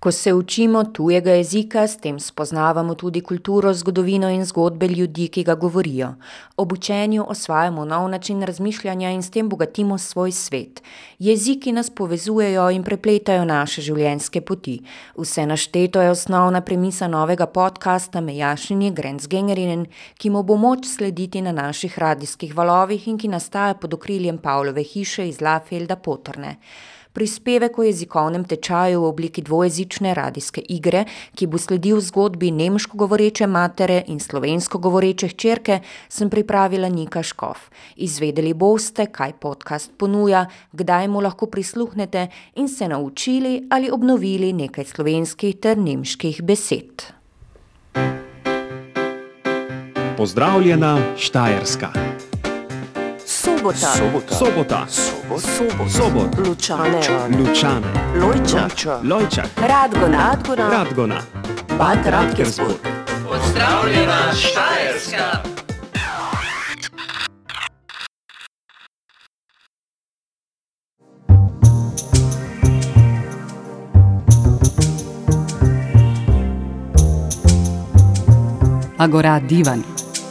Ko se učimo tujega jezika, s tem spoznavamo tudi kulturo, zgodovino in zgodbe ljudi, ki ga govorijo. Ob učenju osvajamo nov način razmišljanja in s tem bogatimo svoj svet. Jeziki nas povezujejo in prepletajo naše življenjske poti. Vse našteto je osnovna premisa novega podcasta Mejašinje Grenzgengerinen, ki mu bo moč slediti na naših radijskih valovih in ki nastaja pod okriljem Pavlove hiše iz Lafelda Potorne prispevek o jezikovnem tečaju v obliki dvojezične radijske igre, ki bo sledil zgodbi nemško govoreče matere in slovensko govoreče hčerke, sem pripravila Nika Škov. Izvedeli boste, kaj podcast ponuja, kdaj mu lahko prisluhnete in se naučili ali obnovili nekaj slovenskih ter nemških besed. Pozdravljena Štajerska. Sobota. Sobota. Sobota. Sobot. Sobot. Lučane. Lučane. Lojča. Lojčak. Radgona. Radgona. Radgona. Bad Radkersburg. Pozdravljena Štajerska. Agora Divan.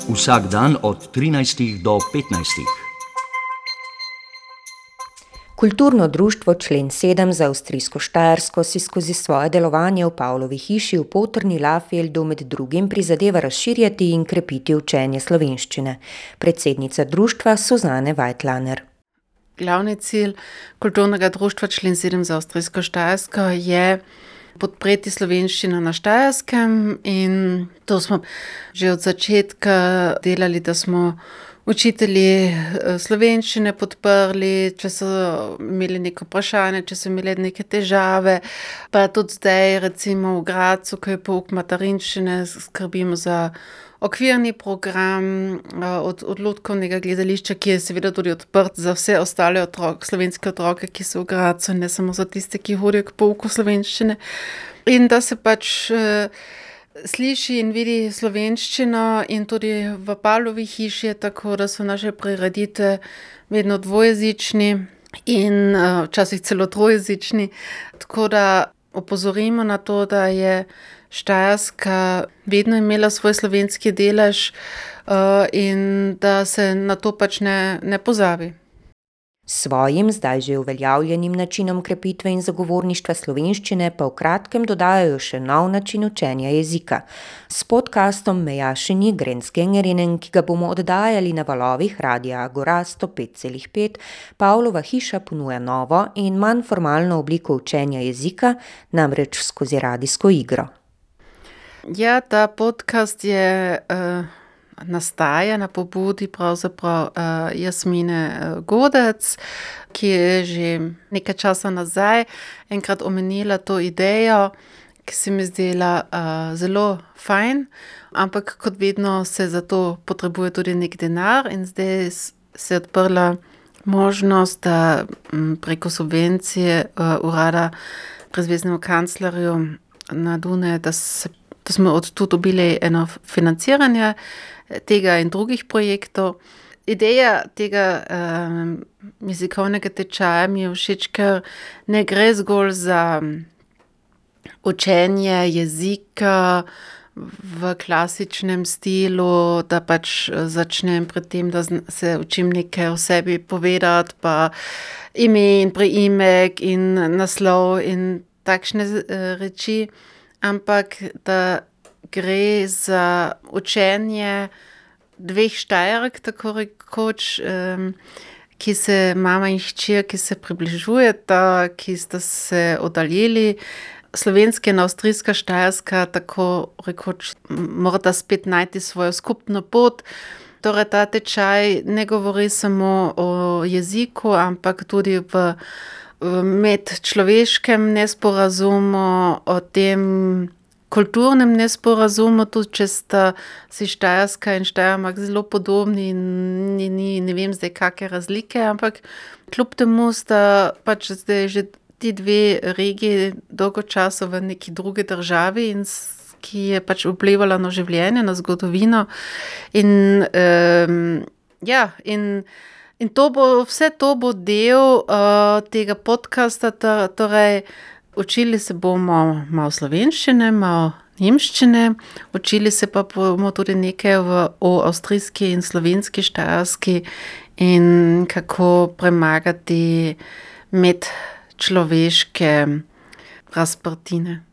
Vsak dan od 13 do 15. Kulturno društvo Člen 7 za Avstrijsko Štajersko si skozi svoje delovanje v Pavlovi hiši v Potrni Lafeldu med drugim prizadeva razširjati in krepiti učenje slovenščine. Predsednica društva Suzane Weitlaner. Glavni cilj kulturnega društva Člen 7 za Avstrijsko Štajersko je podpreti slovenščino na Štajerskem in to smo že od začetka delali, da smo učitelji eh, slovenščine podprli, če so imeli neko vprašanje, če so imeli neke težave, pa tudi zdaj recimo v Gracu, ko je pouk materinščine, skrbimo za okvirni program eh, od, od Lutkovnega gledališča, ki je seveda tudi odprt za vse ostale otroke, slovenske otroke, ki so v Gracu, ne samo za tiste, ki hodijo k pouku slovenščine. In da se pač eh, sliši in vidi slovenščino, in tudi v Pavlovi hiši je tako, da so naše prireditve vedno dvojezični in eh, včasih celo trojezični. Tako da opozorimo na to, da je Štajerska vedno imela svoj slovenski delež uh, in da se na to pač ne, ne pozabi. Svojim, zdaj že uveljavljenim načinom krepitve in zagovorništva slovenščine pa v kratkem dodajajo še nov način učenja jezika. S podkastom Mejašenji Grenzgengerinen, ki ga bomo oddajali na valovih Radia Agora 105,5, Pavlova hiša ponuja novo in manj formalno obliko učenja jezika, namreč skozi radijsko igro. Ja, ta podcast je. Uh nastaja na pobudi pravzaprav uh, Jasmine uh, Godec, ki je že nekaj časa nazaj enkrat omenila to idejo, ki se mi zdela uh, zelo fajn, ampak kot vedno se za to potrebuje tudi nek denar in zdaj se je odprla možnost, da m, preko subvencije uh, urada prezveznemu kanclerju na Dune, da, se, da smo od tu dobili eno financiranje, tega in drugih projektov. Ideja tega um, jezikovnega tečaja mi je všeč, ker ne gre zgolj za učenje jezika v klasičnem stilu, da pač začnem pri tem, da se učim nekaj o sebi povedati, pa ime in priimek in naslov in takšne reči, ampak da gre za učenje dveh štajerk, tako rekoč, um, ki se mama in hčer, ki se približujeta, ki sta se oddaljili. Slovenska in avstrijska štajerska, tako rekoč, morata spet najti svojo skupno pot. Torej, ta tečaj ne govori samo o jeziku, ampak tudi v, v medčloveškem nesporazumu, o tem, kulturnem nesporazumu, tudi če sta si Štajerska in Štajermak zelo podobni ni, ni ne vem zdaj, kakšne razlike, ampak kljub temu sta pač zdaj že ti dve regiji dolgo časa v neki drugi državi ki je pač vplivala na življenje, na zgodovino. In, um, ja, in, in to bo, vse to bo del uh, tega podcasta, torej Učili se bomo malo slovenščine, malo nemščine, učili se pa bomo tudi nekaj v, o avstrijski in slovenski štajerski in kako premagati medčloveške razprtine.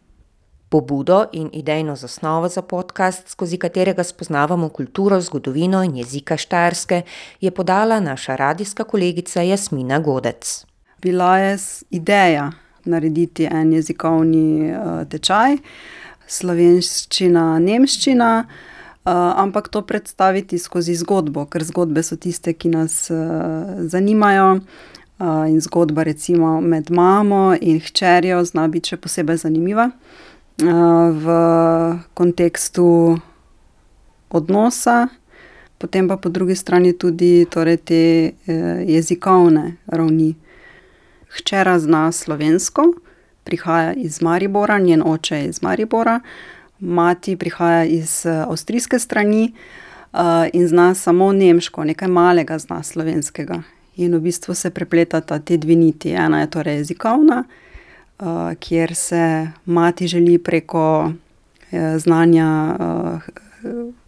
Pobudo in idejno zasnovo za podcast, skozi katerega spoznavamo kulturo, zgodovino in jezika Štajerske, je podala naša radijska kolegica Jasmina Godec. Bila je ideja narediti en jezikovni uh, tečaj, slovenščina, nemščina, uh, ampak to predstaviti skozi zgodbo, ker zgodbe so tiste, ki nas uh, zanimajo. Uh, in zgodba, recimo, med mamo in hčerjo, zna biti še posebej zanimiva uh, v kontekstu odnosa, potem pa po drugi strani tudi torej te uh, jezikovne ravni. Hčera zna slovensko, prihaja iz Maribora, njen oče je iz Maribora, mati prihaja iz uh, avstrijske strani uh, in zna samo nemško, nekaj malega zna slovenskega. In v bistvu se prepletata te dve niti. Ena je torej jezikovna, uh, kjer se mati želi preko uh, znanja uh,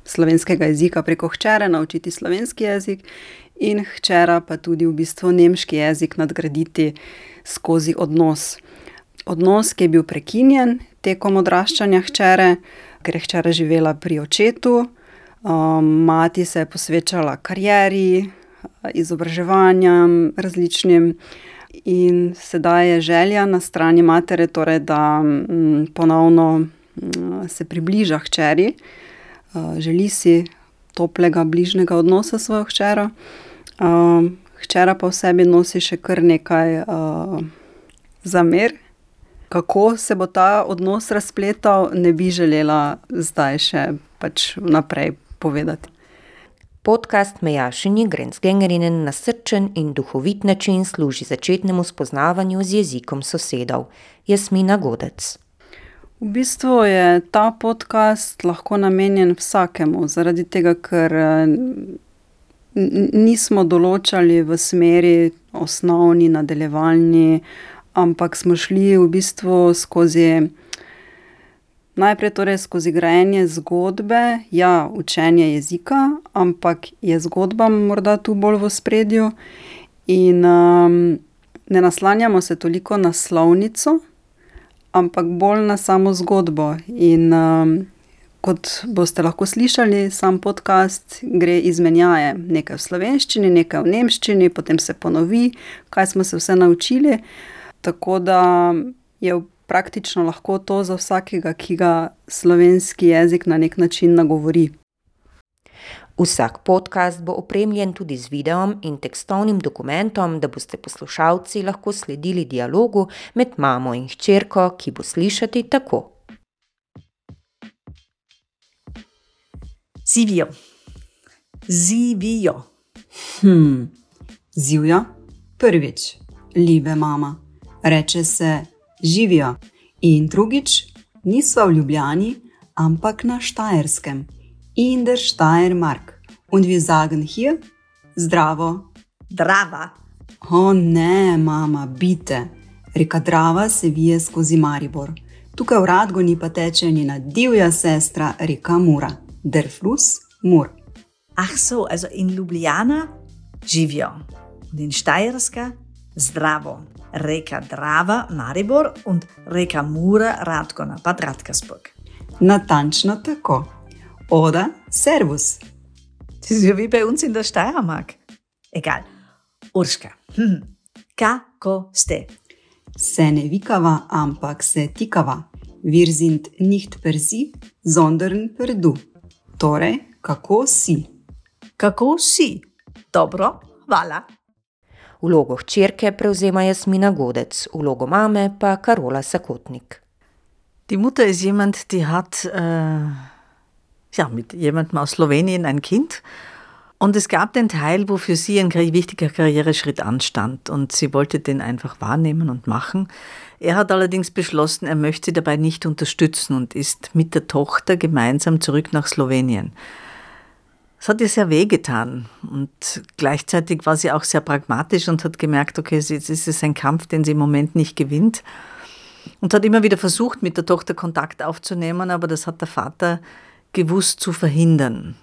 slovenskega jezika, preko hčere naučiti slovenski jezik, in hčera pa tudi v bistvu nemški jezik nadgraditi skozi odnos odnos, ki je bil prekinjen tekom odraščanja hčere, ker je hčera živela pri očetu, um, mati se je posvečala karieri, izobraževanjem različnim. In sedaj je želja na strani matere, torej, da m, ponovno m, se približa hčeri, uh, želi si toplega, bližnjega odnosa s svojo hčero. Uh, hčera pa v sebi nosi še kar nekaj uh, zamer, kako se bo ta odnos razpletal, ne bi želela zdaj še pač naprej povedati. Podcast Mejašini Grenzgengerinen na srčen in duhovit način služi začetnemu spoznavanju z jezikom sosedov. Jasmina Godec. V bistvu je ta podcast lahko namenjen vsakemu, zaradi tega, ker nismo določali v smeri osnovni, nadaljevalni ampak smo šli v bistvu skozi. Najprej torej skozi grajenje zgodbe, ja, učenje jezika, ampak je zgodba morda tu bolj v spredju, in um, ne naslanjamo se toliko na slovnico, ampak bolj na samo zgodbo. In um, kot boste lahko slišali, sam podcast gre izmenjaje, nekaj v slovenščini, nekaj v nemščini, potem se ponovi, kaj smo se vse naučili. Tako da je praktično lahko to za vsakega, ki ga slovenski jezik na nek način nagovori. Vsak podcast bo opremljen tudi z videom in tekstovnim dokumentom, da boste poslušalci lahko sledili dialogu med mamo in hčerko, ki bo slišati tako. Zivijo. Zivijo. Hm, zivja, prvič, ljube mama reče se živijo. In drugič, niso v Ljubljani, ampak na Štajerskem, in der Štajermark. Und wir sagen hier, zdravo. Drava. O ne, mama, bite. Reka Drava se vije skozi Maribor. Tukaj v Radgoni pa teče njena divja sestra, reka Mura, der Fluss Mur. Ach so, also in Ljubljana živijo, in Štajerska zdravo. Reka Drava, Maribor und Reka Mura, Radgona, Bad Radkersburg. Natančno tako. Oder Servus. Das ist ja wie bei uns in der Steiermark. Egal. Urška. Hm. Kako ste? Se ne vikava, ampak se tikava. Wir sind nicht per si, sondern per du. Torej, kako si? Kako si? Dobro, hvala. Vlogo hčerke prevzema Jasmina Godec, vlogo Mame pa Karola Sakotnik. Die Mutter ist jemand, die hat äh, ja, mit jemandem aus Slowenien ein Kind. Und es gab den Teil, wo für sie ein wichtiger Karriereschritt anstand. Und sie wollte den einfach wahrnehmen und machen. Er hat allerdings beschlossen, er möchte sie dabei nicht unterstützen und ist mit der Tochter gemeinsam zurück nach Slowenien. Es hat ihr sehr wehgetan und gleichzeitig war sie auch sehr pragmatisch und hat gemerkt, okay, jetzt ist es ein Kampf, den sie im Moment nicht gewinnt. und hat immer wieder versucht, mit der Tochter Kontakt aufzunehmen, aber das hat der Vater gewusst zu verhindern.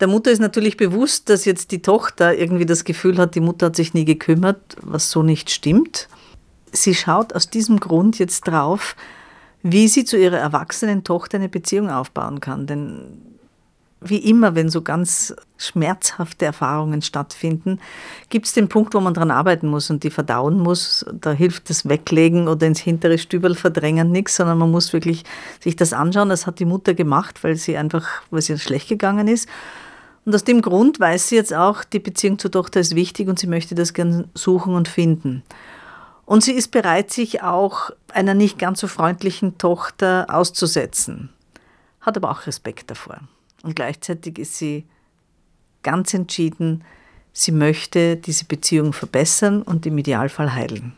Der Mutter ist natürlich bewusst, dass jetzt die Tochter irgendwie das Gefühl hat, die Mutter hat sich nie gekümmert, was so nicht stimmt. Sie schaut aus diesem Grund jetzt drauf, wie sie zu ihrer erwachsenen Tochter eine Beziehung aufbauen kann. Denn wie immer, wenn so ganz schmerzhafte Erfahrungen stattfinden, gibt es den Punkt, wo man dran arbeiten muss und die verdauen muss. Da hilft das Weglegen oder ins hintere Stübel verdrängen nichts, sondern man muss wirklich sich das anschauen. Das hat die Mutter gemacht, weil sie einfach, weil sie schlecht gegangen ist. Und aus dem Grund weiß sie jetzt auch, die Beziehung zur Tochter ist wichtig und sie möchte das gern suchen und finden. Und sie ist bereit, sich auch einer nicht ganz so freundlichen Tochter auszusetzen, hat aber auch Respekt davor. Und gleichzeitig ist sie ganz entschieden, sie möchte diese Beziehung verbessern und im Idealfall heilen.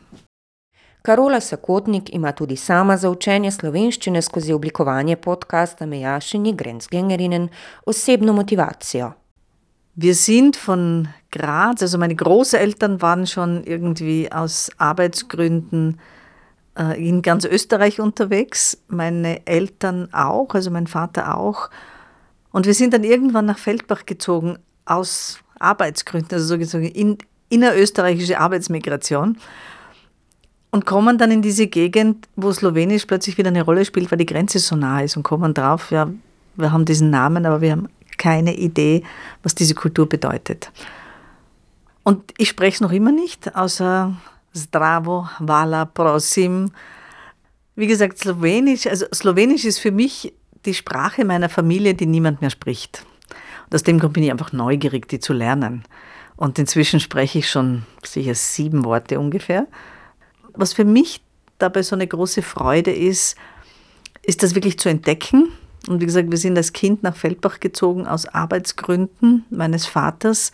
Karola Sakotnik ima tudi sama za učenje slovenščine skozi oblikovanje podcasta Mejašini Grenzgängerinnen osebno motivacijo. Wir sind von Graz, also meine Großeltern waren schon irgendwie aus Arbeitsgründen äh, in ganz Österreich unterwegs, meine Eltern auch, also mein Vater auch. Und wir sind dann irgendwann nach Feldbach gezogen aus Arbeitsgründen, also sozusagen in, innerösterreichische Arbeitsmigration. Und kommen dann in diese Gegend, wo Slowenisch plötzlich wieder eine Rolle spielt, weil die Grenze so nah ist und kommen drauf, ja, wir haben diesen Namen, aber wir haben keine Idee, was diese Kultur bedeutet. Und ich spreche es noch immer nicht, außer Zdravo, Vala, Prosim. Wie gesagt, Slowenisch, also Slowenisch ist für mich die Sprache meiner Familie, die niemand mehr spricht. Und aus dem Grund bin ich einfach neugierig, die zu lernen. Und inzwischen spreche ich schon sicher sieben Worte ungefähr. Was für mich dabei so eine große Freude ist, ist das wirklich zu entdecken. Und wie gesagt, wir sind als Kind nach Feldbach gezogen aus Arbeitsgründen meines Vaters.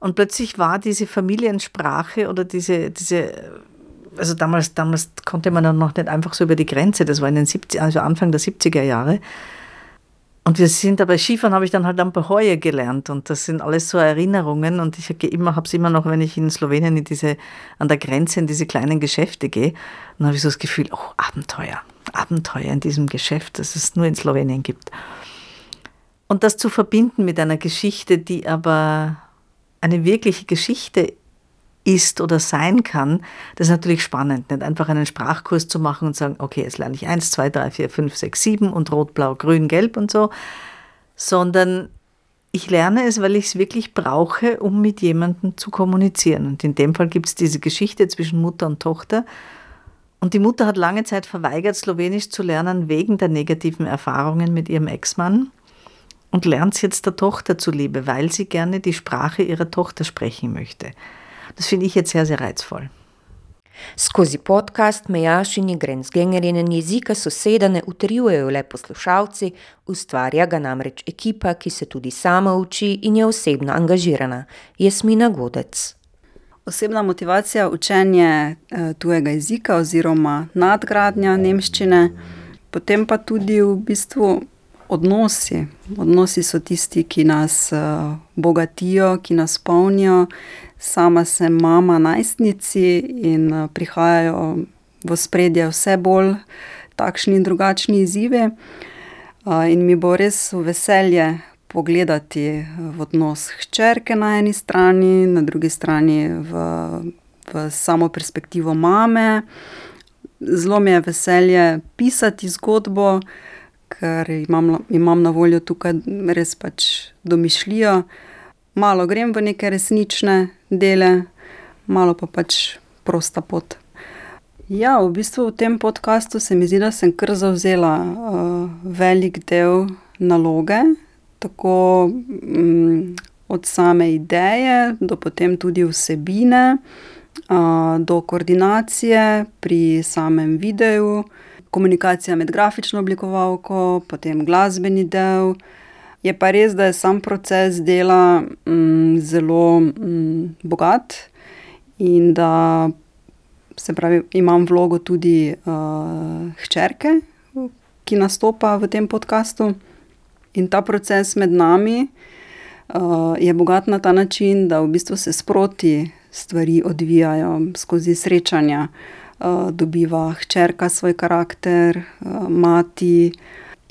Und plötzlich war diese Familiensprache oder diese, diese also damals, damals konnte man dann noch nicht einfach so über die Grenze, das war in den 70, also Anfang der 70er Jahre. Und wir sind dabei Skifahren, habe ich dann halt am Beheue gelernt und das sind alles so Erinnerungen und ich habe es immer noch, wenn ich in Slowenien in diese, an der Grenze in diese kleinen Geschäfte gehe, dann habe ich so das Gefühl, oh, Abenteuer, Abenteuer in diesem Geschäft, das es nur in Slowenien gibt. Und das zu verbinden mit einer Geschichte, die aber eine wirkliche Geschichte ist oder sein kann, das ist natürlich spannend. Nicht einfach einen Sprachkurs zu machen und sagen, okay, jetzt lerne ich 1, 2, 3, 4, 5, 6, 7 und rot, blau, grün, gelb und so, sondern ich lerne es, weil ich es wirklich brauche, um mit jemandem zu kommunizieren. Und in dem Fall gibt es diese Geschichte zwischen Mutter und Tochter. Und die Mutter hat lange Zeit verweigert, Slowenisch zu lernen, wegen der negativen Erfahrungen mit ihrem Ex-Mann. Und lernt es jetzt der Tochter zuliebe, weil sie gerne die Sprache ihrer Tochter sprechen möchte. Das finde ich jetzt sehr, sehr reizvoll. Skozi podcast Mejašini Grenzgängerinnen jezika soseda ne utrjujejo le poslušalci, ustvarja ga namreč ekipa, ki se tudi sama uči in je osebno angažirana. Jasmina Godec. Osebna motivacija učenje eh, tujega jezika oziroma nadgradnja nemščine, potem pa tudi v bistvu odnosi. Odnosi so tisti, ki nas uh, bogatijo, ki nas polnijo. Sama sem mama najstnici in uh, prihajajo v spredje vse bolj takšni in drugačni izzivi. Uh, in mi bo res veselje pogledati v odnos hčerke na eni strani, na drugi strani v, v samo perspektivo mame. Zelo mi je veselje pisati zgodbo ker imam, imam na voljo tukaj res pač domišljijo. Malo grem v neke resnične dele, malo pa pač prosta pot. Ja, v bistvu v tem podkastu se mi zdi, da sem kar zavzela uh, velik del naloge, tako um, od same ideje do potem tudi vsebine, uh, do koordinacije pri samem videu komunikacija med grafično oblikovalko, potem glasbeni del. Je pa res, da je sam proces dela mm, zelo mm, bogat in da se pravi, imam vlogo tudi uh, hčerke, ki nastopa v tem podkastu. In ta proces med nami uh, je bogat na ta način, da v bistvu se sproti stvari odvijajo skozi srečanja. uh, dobiva hčerka svoj karakter, uh, mati.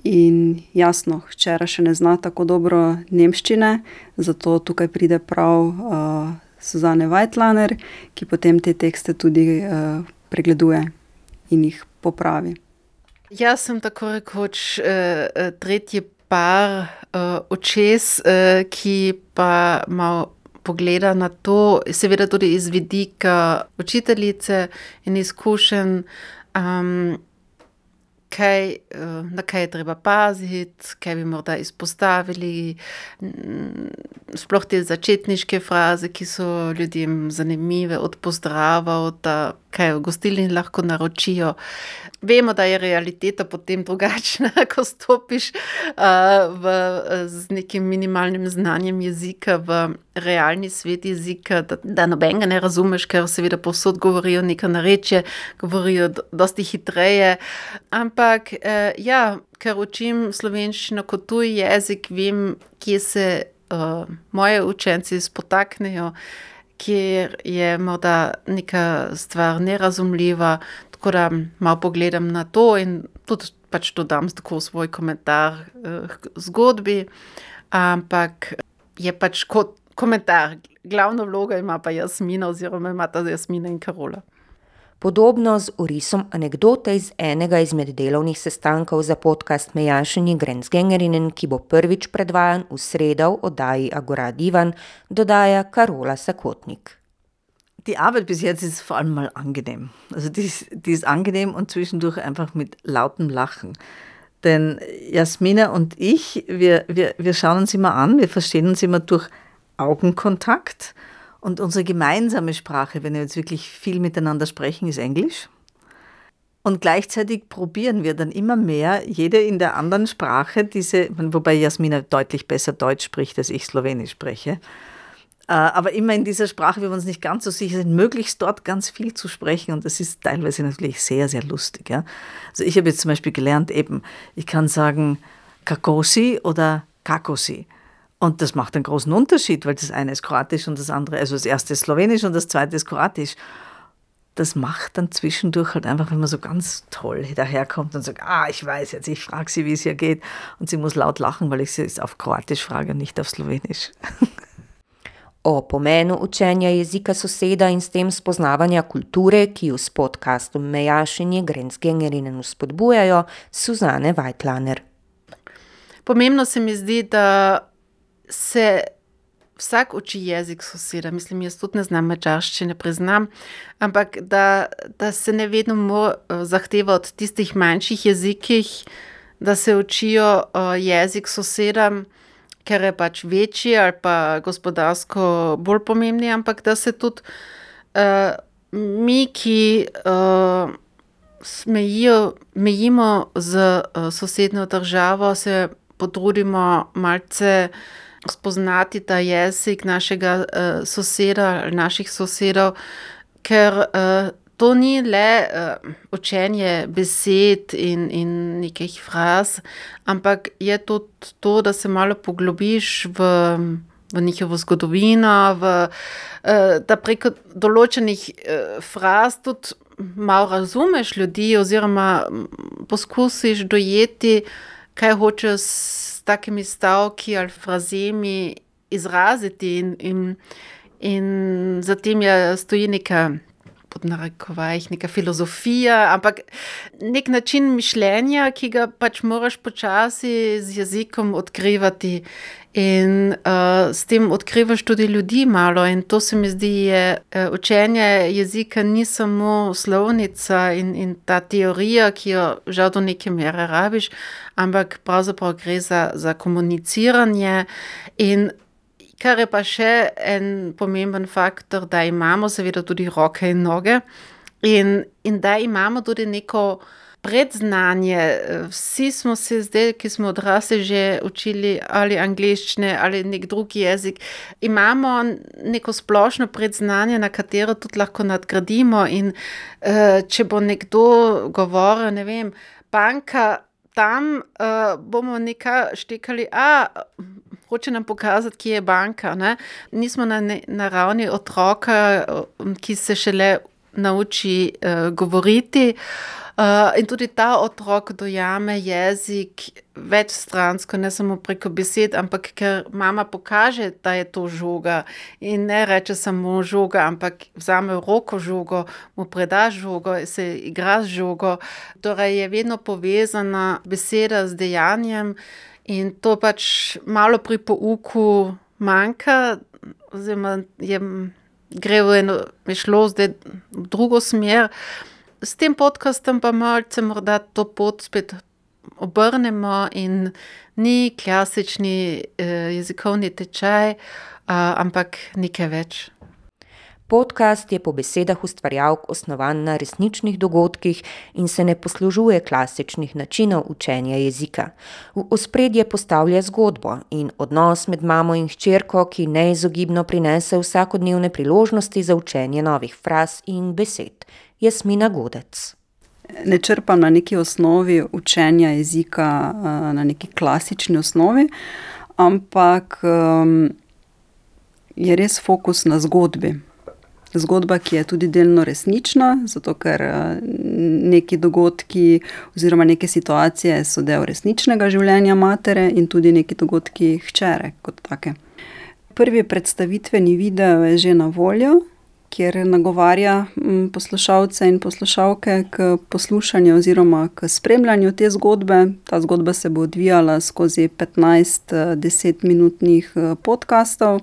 In jasno, hčera še ne zna tako dobro nemščine, zato tukaj pride prav uh, Suzane Weitlaner, ki potem te tekste tudi uh, pregleduje in jih popravi. Jaz sem tako rekoč uh, tretji par uh, očes, uh, ki pa malo pogleda na to, seveda tudi iz vidika učiteljice in izkušenj. Um, kaj, eh, na kaj je treba paziti, kaj bi morda izpostavili, mm, sploh te začetniške fraze, ki so ljudem zanimive, od pozdrava, od kaj v gostilni lahko naročijo. Vemo, da je realiteta potem drugačna, ko stopiš uh, v, z nekim minimalnim znanjem jezika v realni svet jezika, da, da nobenega ne razumeš, ker seveda povsod govorijo nekaj nareče, govorijo dosti hitreje. Ampak uh, ja, ker učim slovenščino kot tuj jezik, vem, kje se uh, moje učenci spotaknejo. Kjer je morda neka stvar nerazumljiva, Tako da malo pogledam na to in tudi pač dodam svoj komentar eh, k zgodbi. Ampak je pač kot komentar, glavno vlogo ima pa Jasmina, oziroma ima ta Jasmina in Karola. Podobno z urisom anekdote iz enega izmed delovnih sestankov za podcast Mejašeni Grenzgengerinen, ki bo prvič predvajan v sredo v oddaji Agora Divan, dodaja Karola Sakotnik. Die Arbeit bis jetzt ist vor allem mal angenehm. Also die ist, die ist angenehm und zwischendurch einfach mit lautem Lachen. Denn Jasmina und ich, wir, wir, wir schauen uns immer an, wir verstehen uns immer durch Augenkontakt. Und unsere gemeinsame Sprache, wenn wir jetzt wirklich viel miteinander sprechen, ist Englisch. Und gleichzeitig probieren wir dann immer mehr, jede in der anderen Sprache, diese, wobei Jasmina deutlich besser Deutsch spricht, als ich Slowenisch spreche, äh, aber immer in dieser Sprache, wie wir uns nicht ganz so sicher sind, möglichst dort ganz viel zu sprechen. Und das ist teilweise natürlich sehr, sehr lustig. Ja? Also ich habe jetzt zum Beispiel gelernt, eben, ich kann sagen Kakosi oder Kakosi. Und das macht einen großen Unterschied, weil das eine ist Kroatisch und das andere, also das erste ist Slowenisch und das zweite ist Kroatisch. Das macht dann zwischendurch halt einfach, wenn man so ganz toll daherkommt und sagt, ah, ich weiß jetzt, ich frage sie, wie es hier geht. Und sie muss laut lachen, weil ich sie jetzt auf Kroatisch frage und nicht auf Slowenisch. O pomenu učenja jezika soseda in s tem spoznavanja kulture, ki jo s podkastom Mejašenje Grenzgengerinen spodbujajo, Suzane Weitlaner. Pomembno se mi zdi, da se vsak uči jezik soseda. Mislim, jaz tudi ne znam mačarščine, priznam, ampak da, da se ne vedno zahteva od tistih manjših jezikih, da se učijo jezik soseda ker je pač večji ali pa gospodarsko bolj pomembni, ampak da se tudi uh, mi, ki uh, smejijo, mejimo z uh, sosednjo državo, se potrudimo malce spoznati ta jezik našega uh, soseda naših sosedov, ker uh, to ni le uh, učenje besed in, in nekih fraz, ampak je tudi to, da se malo poglobiš v, v njihovo zgodovino, v, da preko določenih fraz tudi malo razumeš ljudi, oziroma poskusiš dojeti, kaj hočeš s takimi stavki ali frazemi izraziti, in, in, in zatem je stoji nekaj pod narekovajih, neka filozofija, ampak nek način mišljenja, ki ga pač moraš počasi z jezikom odkrivati. In uh, s tem odkrivaš tudi ljudi malo, in to se mi zdi, da uh, učenje jezika ni samo slovnica in, in ta teorija, ki jo žal do neke mere rabiš, ampak pravzaprav gre za, za komuniciranje. In Kar je pa še en pomemben faktor, da imamo seveda tudi roke in noge in, in da imamo tudi neko predznanje. Vsi smo se zdaj, ki smo odrasli, že učili ali angliščine ali nek drugi jezik. Imamo neko splošno predznanje, na katero tudi lahko nadgradimo. In uh, če bo nekdo govoril, ne vem, banka. Tam uh, bomo nekaj štekali, hoče nam pokazati, kje je banka. Ne? Nismo na, na ravni otroka, ki se šele nauči uh, govoriti. Uh, in tudi ta otrok dojame jezik večstransko, ne samo preko besed, ampak ker mama pokaže, da je to žoga in ne reče samo žoga, ampak vzame v roko žogo, mu preda žogo, se igra z žogo. Torej je vedno povezana beseda z dejanjem in to pač malo pri pouku manjka, oziroma je, gre v eno, je šlo zdaj v drugo smer s tem podkastom pa malce morda to pot spet obrnemo in ni klasični eh, jezikovni tečaj, eh, ampak nekaj več. Podcast je po besedah ustvarjalk osnovan na resničnih dogodkih in se ne poslužuje klasičnih načinov učenja jezika. V ospredje postavlja zgodbo in odnos med mamo in hčerko, ki neizogibno prinese vsakodnevne priložnosti za učenje novih fraz in besed. Jasmina Godec. Ne črpam na neki osnovi učenja jezika, eh, na neki klasični osnovi, ampak um, je res fokus na zgodbi. Zgodba, ki je tudi delno resnična, zato ker eh, neki dogodki oziroma neke situacije so del resničnega življenja matere in tudi neki dogodki hčere kot take. Prvi predstavitveni video je že na voljo, kjer nagovarja mm, poslušalce in poslušalke k poslušanju oziroma k spremljanju te zgodbe. Ta zgodba se bo odvijala skozi 15 desetminutnih eh, podkastov,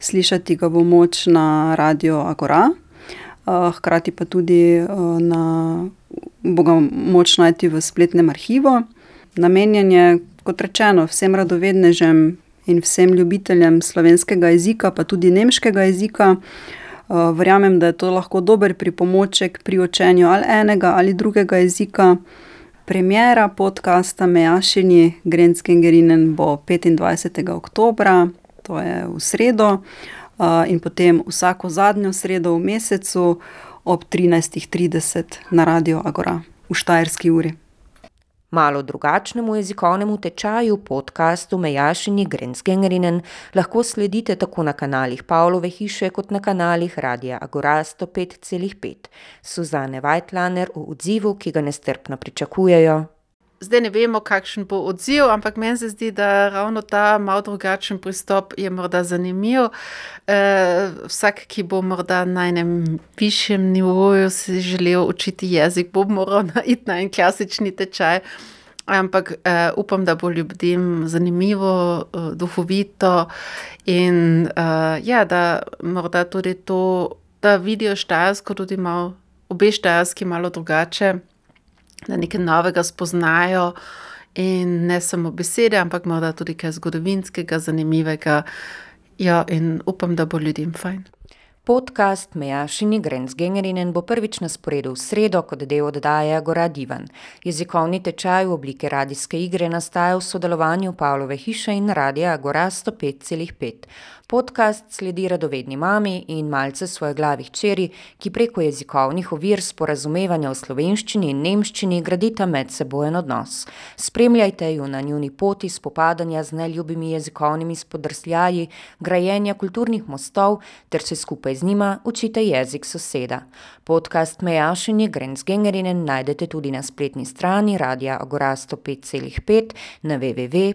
slišati ga bo moč na Radio Agora, eh, hkrati pa tudi eh, na, bo ga moč najti v spletnem arhivu. Namenjen je, kot rečeno, vsem radovednežem in vsem ljubiteljem slovenskega jezika, pa tudi nemškega jezika. Eh, verjamem, da je to lahko dober pripomoček pri učenju ali enega ali drugega jezika. Premjera podcasta Mejašini Grenzkengerinen bo 25. oktober, to je v sredo, eh, in potem vsako zadnjo sredo v mesecu ob 13.30 na Radio Agora v Štajerski uri. Malo drugačnemu jezikovnemu tečaju podkastu Mejašini Grenzgengerinen lahko sledite tako na kanalih Pavlove hiše kot na kanalih Radia Agora 105,5. Suzane Weitlaner v odzivu, ki ga nestrpno pričakujejo. Zdaj ne vemo, kakšen bo odziv, ampak meni se zdi, da ravno ta malo drugačen pristop je morda zanimiv. E, vsak, ki bo morda na enem višjem nivoju si želel učiti jezik, bo moral iti na en klasični tečaj. Ampak e, upam, da bo ljudem zanimivo, e, duhovito in e, ja, da morda tudi to, da vidijo štajersko, tudi malo, obe štajerski, malo drugače da nekaj novega spoznajo in ne samo besede, ampak morda tudi kaj zgodovinskega, zanimivega. Ja, in upam, da bo ljudem fajn. Podcast Mejašini Grenzgengerinen bo prvič na sporedu v sredo kot del oddaje Gora Divan. Jezikovni tečaj v obliki radijske igre nastaja v sodelovanju Pavlove hiše in radija Gora 105,5. Podcast sledi radovedni mami in malce svoje glavi hčeri, ki preko jezikovnih ovir sporazumevanja v slovenščini in nemščini gradita medsebojen odnos. Spremljajte ju na njuni poti spopadanja z neljubimi jezikovnimi spodrsljaji, grajenja kulturnih mostov ter se skupaj z njima učite jezik soseda. Podcast Mejašenje Grenzgengerinen najdete tudi na spletni strani Radia Agora 105,5 na www.agora.at.